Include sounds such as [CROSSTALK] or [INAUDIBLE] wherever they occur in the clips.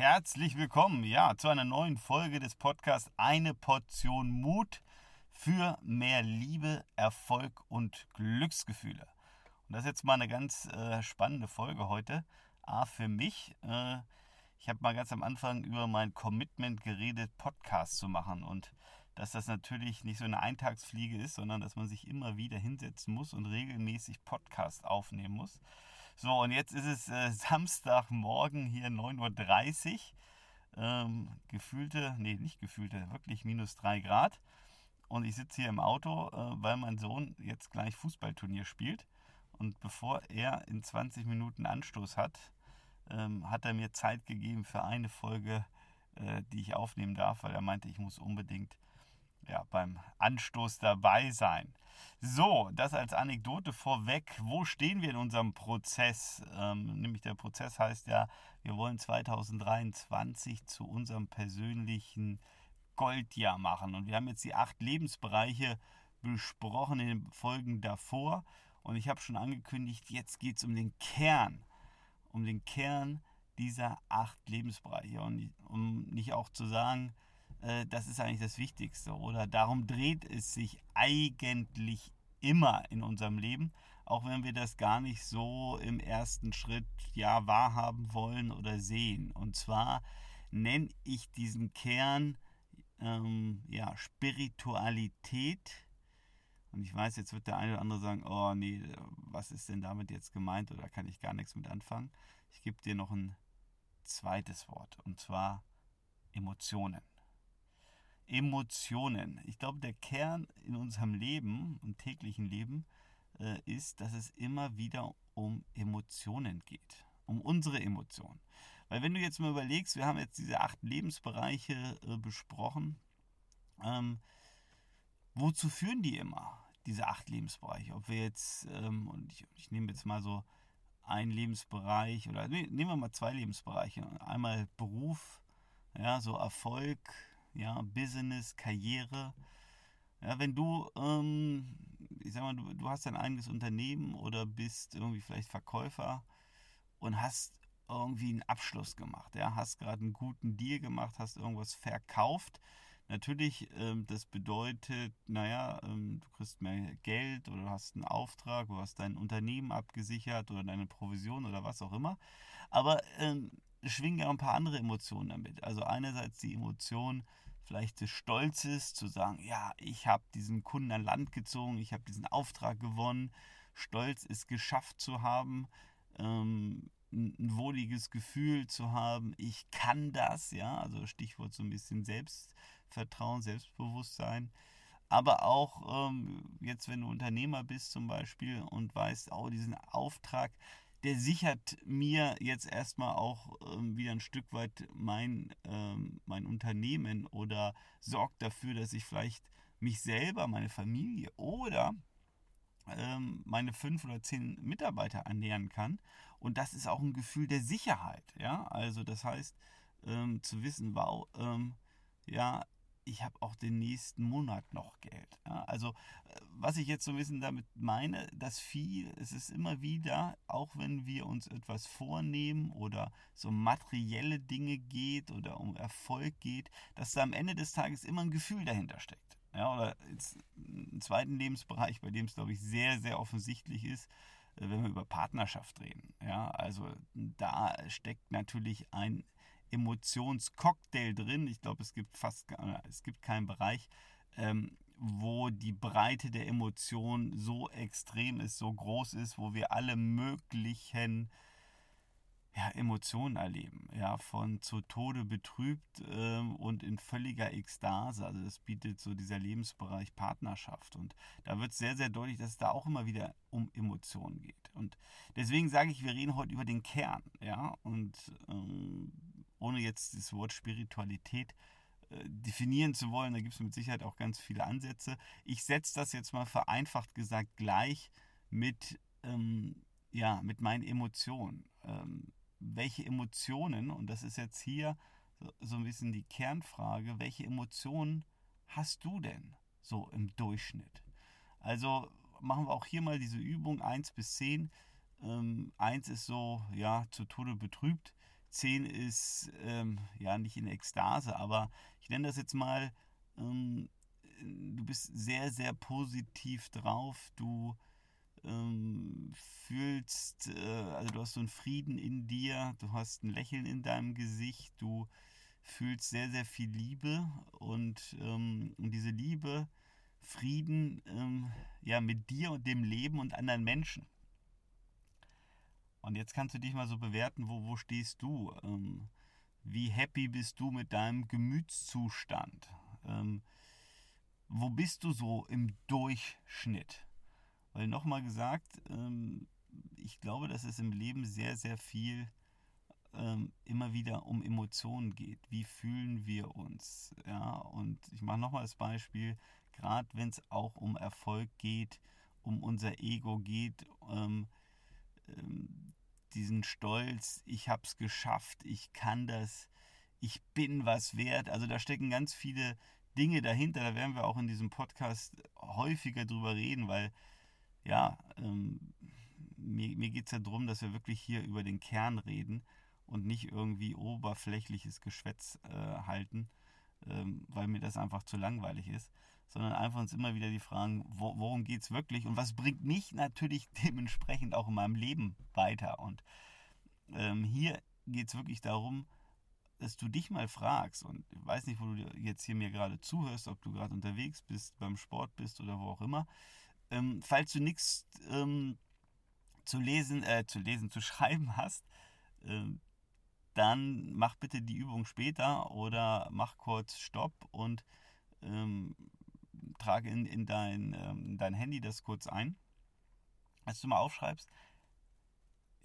Herzlich willkommen, ja, zu einer neuen Folge des Podcasts Eine Portion Mut für mehr Liebe, Erfolg und Glücksgefühle. Und das ist jetzt mal eine ganz äh, spannende Folge heute. A, für mich. Äh, ich habe mal ganz am Anfang über mein Commitment geredet, Podcast zu machen. Und dass das natürlich nicht so eine Eintagsfliege ist, sondern dass man sich immer wieder hinsetzen muss und regelmäßig Podcast aufnehmen muss. So, und jetzt ist es äh, [LAUGHS] Samstagmorgen hier 9.30 Uhr. Ähm, gefühlte, nee, nicht gefühlte, wirklich minus 3 Grad. Und ich sitze hier im Auto, äh, weil mein Sohn jetzt gleich Fußballturnier spielt. Und bevor er in 20 Minuten Anstoß hat, ähm, hat er mir Zeit gegeben für eine Folge, äh, die ich aufnehmen darf, weil er meinte, ich muss unbedingt ja, beim Anstoß dabei sein. So, das als Anekdote vorweg. Wo stehen wir in unserem Prozess? Ähm, nämlich der Prozess heißt ja, wir wollen 2023 zu unserem persönlichen Goldjahr machen. Und wir haben jetzt die acht Lebensbereiche besprochen in den Folgen davor. Und ich habe schon angekündigt, jetzt geht es um den Kern. Um den Kern dieser acht Lebensbereiche. Und um nicht auch zu sagen, äh, das ist eigentlich das Wichtigste. Oder darum dreht es sich eigentlich immer in unserem Leben, auch wenn wir das gar nicht so im ersten Schritt ja wahrhaben wollen oder sehen. Und zwar nenne ich diesen Kern ähm, ja, Spiritualität. Und ich weiß, jetzt wird der eine oder andere sagen, oh nee, was ist denn damit jetzt gemeint oder kann ich gar nichts mit anfangen. Ich gebe dir noch ein zweites Wort und zwar Emotionen. Emotionen. Ich glaube, der Kern in unserem Leben und täglichen Leben äh, ist, dass es immer wieder um Emotionen geht. Um unsere Emotionen. Weil wenn du jetzt mal überlegst, wir haben jetzt diese acht Lebensbereiche äh, besprochen, ähm, wozu führen die immer, diese acht Lebensbereiche? Ob wir jetzt, ähm, und ich, ich nehme jetzt mal so einen Lebensbereich oder nee, nehmen wir mal zwei Lebensbereiche. Einmal Beruf, ja, so Erfolg, ja, Business, Karriere. Ja, wenn du, ähm, ich sag mal, du, du hast dein eigenes Unternehmen oder bist irgendwie vielleicht Verkäufer und hast irgendwie einen Abschluss gemacht, ja, hast gerade einen guten Deal gemacht, hast irgendwas verkauft. Natürlich, ähm, das bedeutet, naja, ähm, du kriegst mehr Geld oder du hast einen Auftrag, du hast dein Unternehmen abgesichert oder deine Provision oder was auch immer. Aber ähm, schwingen ja ein paar andere Emotionen damit. Also einerseits die Emotion vielleicht des Stolzes, zu sagen, ja, ich habe diesen Kunden an Land gezogen, ich habe diesen Auftrag gewonnen. Stolz ist geschafft zu haben, ähm, ein wohliges Gefühl zu haben, ich kann das, ja, also Stichwort so ein bisschen Selbstvertrauen, Selbstbewusstsein. Aber auch ähm, jetzt, wenn du Unternehmer bist zum Beispiel und weißt, oh, diesen Auftrag, der sichert mir jetzt erstmal auch ähm, wieder ein Stück weit mein, ähm, mein Unternehmen oder sorgt dafür, dass ich vielleicht mich selber, meine Familie oder ähm, meine fünf oder zehn Mitarbeiter ernähren kann. Und das ist auch ein Gefühl der Sicherheit. Ja, also das heißt, ähm, zu wissen, wow, ähm, ja, ich habe auch den nächsten Monat noch Geld. Also äh, was ich jetzt so ein bisschen damit meine, dass viel, es ist immer wieder, auch wenn wir uns etwas vornehmen oder so materielle Dinge geht oder um Erfolg geht, dass da am Ende des Tages immer ein Gefühl dahinter steckt. Ja, oder im zweiten Lebensbereich, bei dem es, glaube ich, sehr, sehr offensichtlich ist, äh, wenn wir über Partnerschaft reden. Ja, also da steckt natürlich ein Emotionscocktail drin. Ich glaube, es gibt fast es gibt keinen Bereich, ähm, wo die Breite der Emotionen so extrem ist, so groß ist, wo wir alle möglichen ja, Emotionen erleben, ja, von zu Tode betrübt ähm, und in völliger Ekstase. Also das bietet so dieser Lebensbereich Partnerschaft. Und da wird sehr, sehr deutlich, dass es da auch immer wieder um Emotionen geht. Und deswegen sage ich, wir reden heute über den Kern, ja, und ähm, ohne jetzt das Wort Spiritualität äh, definieren zu wollen, da gibt es mit Sicherheit auch ganz viele Ansätze. Ich setze das jetzt mal vereinfacht gesagt gleich mit, ähm, ja, mit meinen Emotionen. Ähm, welche Emotionen, und das ist jetzt hier so, so ein bisschen die Kernfrage, welche Emotionen hast du denn so im Durchschnitt? Also machen wir auch hier mal diese Übung 1 bis 10. Ähm, 1 ist so, ja, zu Tode betrübt. 10 ist ähm, ja nicht in Ekstase, aber ich nenne das jetzt mal, ähm, du bist sehr, sehr positiv drauf, du ähm, fühlst, äh, also du hast so einen Frieden in dir, du hast ein Lächeln in deinem Gesicht, du fühlst sehr, sehr viel Liebe und, ähm, und diese Liebe, Frieden ähm, ja, mit dir und dem Leben und anderen Menschen. Und jetzt kannst du dich mal so bewerten, wo, wo stehst du? Ähm, wie happy bist du mit deinem Gemütszustand? Ähm, wo bist du so im Durchschnitt? Weil nochmal gesagt, ähm, ich glaube, dass es im Leben sehr, sehr viel ähm, immer wieder um Emotionen geht. Wie fühlen wir uns? Ja, und ich mache nochmal das Beispiel, gerade wenn es auch um Erfolg geht, um unser Ego geht, ähm, ähm, diesen Stolz, ich habe es geschafft, ich kann das, ich bin was wert. Also da stecken ganz viele Dinge dahinter. Da werden wir auch in diesem Podcast häufiger drüber reden, weil ja, ähm, mir, mir geht es ja darum, dass wir wirklich hier über den Kern reden und nicht irgendwie oberflächliches Geschwätz äh, halten, ähm, weil mir das einfach zu langweilig ist, sondern einfach uns immer wieder die Fragen, wo, worum geht es wirklich und was bringt mich natürlich [LAUGHS] dementsprechend auch in meinem Leben weiter. Und ähm, hier geht es wirklich darum, dass du dich mal fragst, und ich weiß nicht, wo du jetzt hier mir gerade zuhörst, ob du gerade unterwegs bist, beim Sport bist oder wo auch immer, ähm, falls du nichts ähm, zu lesen, äh, zu lesen, zu [LAUGHS] schreiben hast, äh, dann mach bitte die Übung später oder mach kurz Stopp und ähm, trage in, in, dein, ähm, in dein Handy das kurz ein. Als du mal aufschreibst,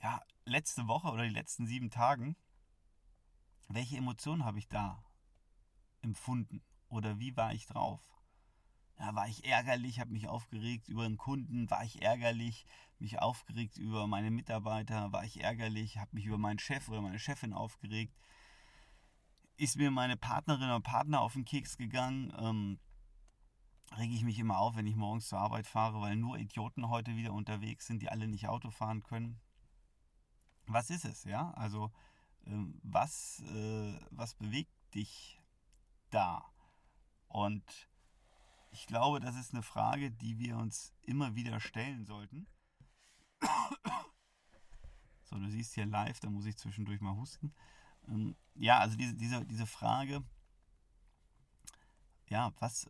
ja, letzte Woche oder die letzten sieben Tagen, welche Emotionen habe ich da empfunden? Oder wie war ich drauf? Ja, war ich ärgerlich, habe mich aufgeregt über einen Kunden, war ich ärgerlich, mich aufgeregt über meine Mitarbeiter, war ich ärgerlich, habe mich über meinen Chef oder meine Chefin aufgeregt. Ist mir meine Partnerin oder Partner auf den Keks gegangen? Ähm, rege ich mich immer auf, wenn ich morgens zur Arbeit fahre, weil nur Idioten heute wieder unterwegs sind, die alle nicht Auto fahren können. Was ist es, ja? Also, ähm, was, äh, was bewegt dich da? Und ich glaube, das ist eine Frage, die wir uns immer wieder stellen sollten. So, du siehst hier live, da muss ich zwischendurch mal husten. Ähm, ja, also diese, diese, diese Frage, ja, was,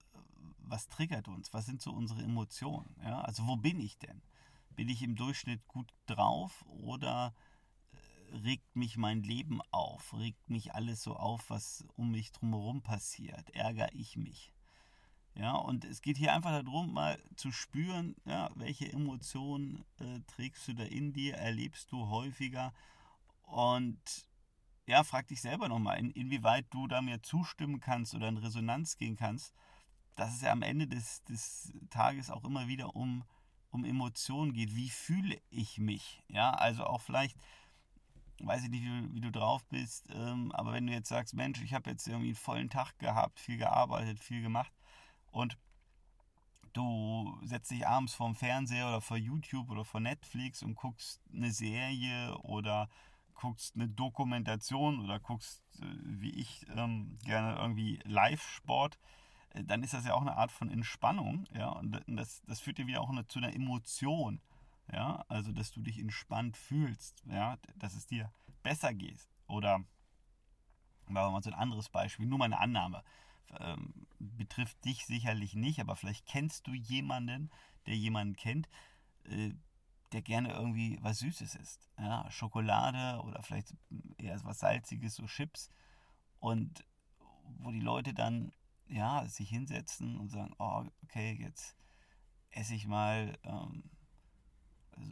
was triggert uns? Was sind so unsere Emotionen? Ja, also wo bin ich denn? Bin ich im Durchschnitt gut drauf oder äh, regt mich mein Leben auf? Regt mich alles so auf, was um mich drumherum passiert? Ärgere ich mich? Ja, und es geht hier einfach darum, mal zu spüren, ja, welche Emotionen äh, trägst du da in dir, erlebst du häufiger und ja, frag dich selber nochmal, in, inwieweit du da mir zustimmen kannst oder in Resonanz gehen kannst, dass es ja am Ende des, des Tages auch immer wieder um, um Emotionen geht. Wie fühle ich mich? Ja, also auch vielleicht, weiß ich nicht, wie, wie du drauf bist, ähm, aber wenn du jetzt sagst, Mensch, ich habe jetzt irgendwie einen vollen Tag gehabt, viel gearbeitet, viel gemacht, und du setzt dich abends vorm Fernseher oder vor YouTube oder vor Netflix und guckst eine Serie oder guckst eine Dokumentation oder guckst, äh, wie ich ähm, gerne irgendwie Live-Sport, äh, dann ist das ja auch eine Art von Entspannung, ja, und das, das führt dir wieder auch eine, zu einer Emotion, ja, also dass du dich entspannt fühlst, ja, dass es dir besser geht. Oder machen wir mal so ein anderes Beispiel, nur mal eine Annahme ähm, betrifft dich sicherlich nicht, aber vielleicht kennst du jemanden, der jemanden kennt, äh, der gerne irgendwie was Süßes isst. Ja? Schokolade oder vielleicht eher was Salziges, so Chips. Und wo die Leute dann ja, sich hinsetzen und sagen, oh, okay, jetzt esse ich mal, ähm,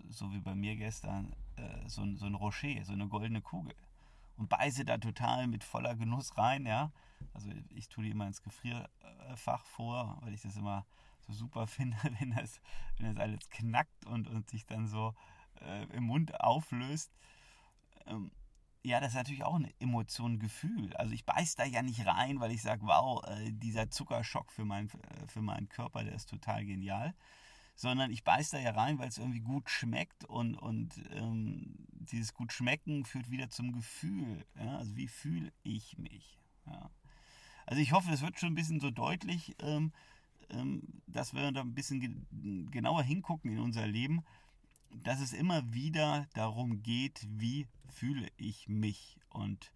so wie bei mir gestern, äh, so, so ein Rocher, so eine goldene Kugel. Und beiße da total mit voller Genuss rein, ja. Also ich tue die immer ins Gefrierfach vor, weil ich das immer so super [LAUGHS] finde, wenn das, wenn das alles knackt und, und sich dann so äh, im Mund auflöst. Ähm, ja, das ist natürlich auch eine Emotion, ein Gefühl. Also ich beiß da ja nicht rein, weil ich sage, wow, äh, dieser Zuckerschock für, mein, äh, für meinen Körper, der ist total genial. Sondern ich beiß da ja rein, weil es irgendwie gut schmeckt und, und ähm, dieses gut schmecken führt wieder zum Gefühl. Ja? Also wie fühle ich mich? Ja? Also ich hoffe, es wird schon ein bisschen so deutlich, ähm, ähm, dass wir da ein bisschen ge genauer hingucken in unser Leben, dass es immer wieder darum geht, wie fühle ich mich. Und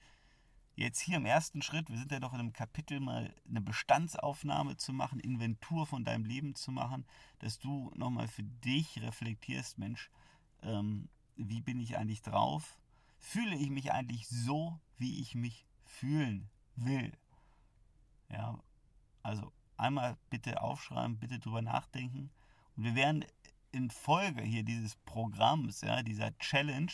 jetzt hier im ersten Schritt, wir sind ja doch in einem Kapitel mal eine Bestandsaufnahme zu machen, Inventur von deinem Leben zu machen, dass du nochmal für dich reflektierst, Mensch, ähm, wie bin ich eigentlich drauf? Fühle ich mich eigentlich so, wie ich mich fühlen will? Ja, also einmal bitte aufschreiben, bitte drüber nachdenken. Und wir werden in Folge hier dieses Programms, ja, dieser Challenge,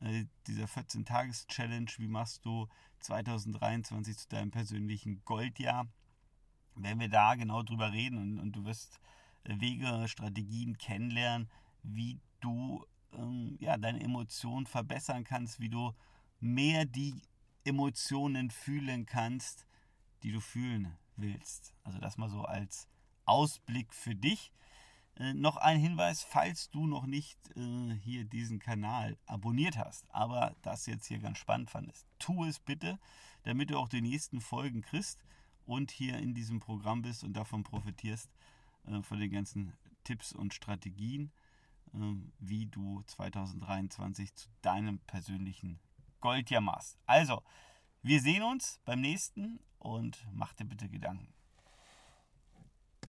äh, dieser 14-Tages-Challenge, wie machst du 2023 zu deinem persönlichen Goldjahr, werden wir da genau drüber reden und, und du wirst äh, Wege, Strategien kennenlernen, wie du ähm, ja, deine Emotionen verbessern kannst, wie du mehr die Emotionen fühlen kannst, die du fühlen willst. Also das mal so als Ausblick für dich. Äh, noch ein Hinweis, falls du noch nicht äh, hier diesen Kanal abonniert hast, aber das jetzt hier ganz spannend fandest, tu es bitte, damit du auch die nächsten Folgen kriegst und hier in diesem Programm bist und davon profitierst, äh, von den ganzen Tipps und Strategien, äh, wie du 2023 zu deinem persönlichen Goldjahr machst. Also, wir sehen uns beim nächsten und mach dir bitte Gedanken.